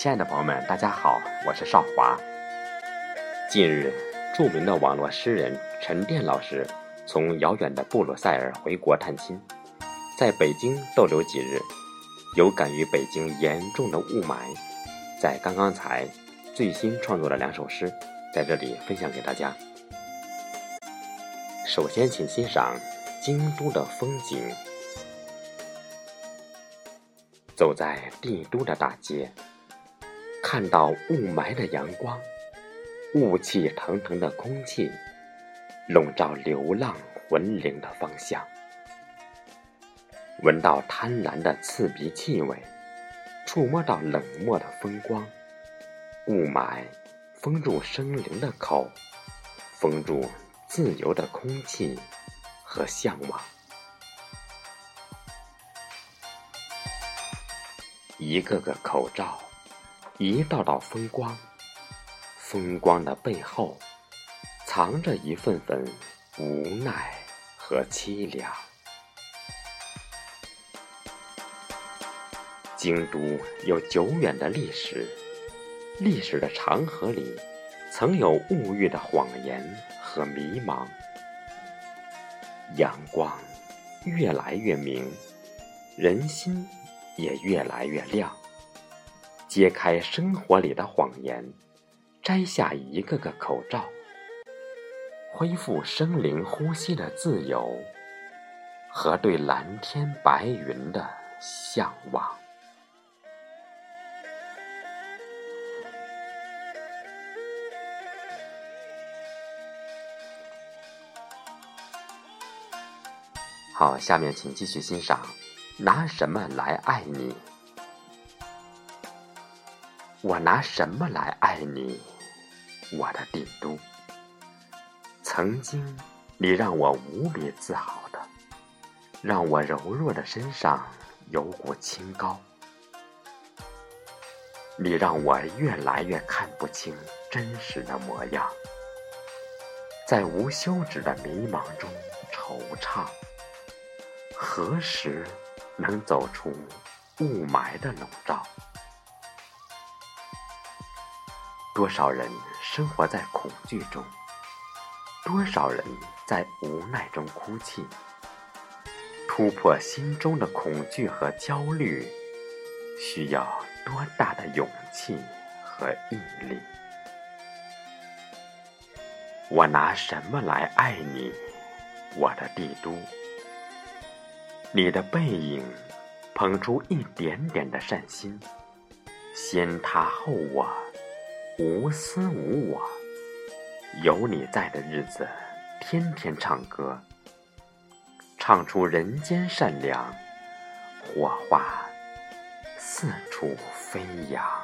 亲爱的朋友们，大家好，我是少华。近日，著名的网络诗人陈甸老师从遥远的布鲁塞尔回国探亲，在北京逗留几日，有感于北京严重的雾霾，在刚刚才最新创作了两首诗，在这里分享给大家。首先，请欣赏京都的风景。走在帝都的大街，看到雾霾的阳光，雾气腾腾的空气，笼罩流浪魂灵的方向。闻到贪婪的刺鼻气味，触摸到冷漠的风光，雾霾封住生灵的口，封住自由的空气和向往。一个个口罩，一道道风光，风光的背后，藏着一份份无奈和凄凉。京都有久远的历史，历史的长河里，曾有物欲的谎言和迷茫。阳光越来越明，人心。也越来越亮。揭开生活里的谎言，摘下一个个口罩，恢复生灵呼吸的自由和对蓝天白云的向往。好，下面请继续欣赏。拿什么来爱你？我拿什么来爱你，我的帝都？曾经，你让我无比自豪的，让我柔弱的身上有股清高。你让我越来越看不清真实的模样，在无休止的迷茫中惆怅。何时？能走出雾霾的笼罩，多少人生活在恐惧中，多少人在无奈中哭泣。突破心中的恐惧和焦虑，需要多大的勇气和毅力？我拿什么来爱你，我的帝都？你的背影，捧出一点点的善心，先他后我，无私无我。有你在的日子，天天唱歌，唱出人间善良，火花四处飞扬。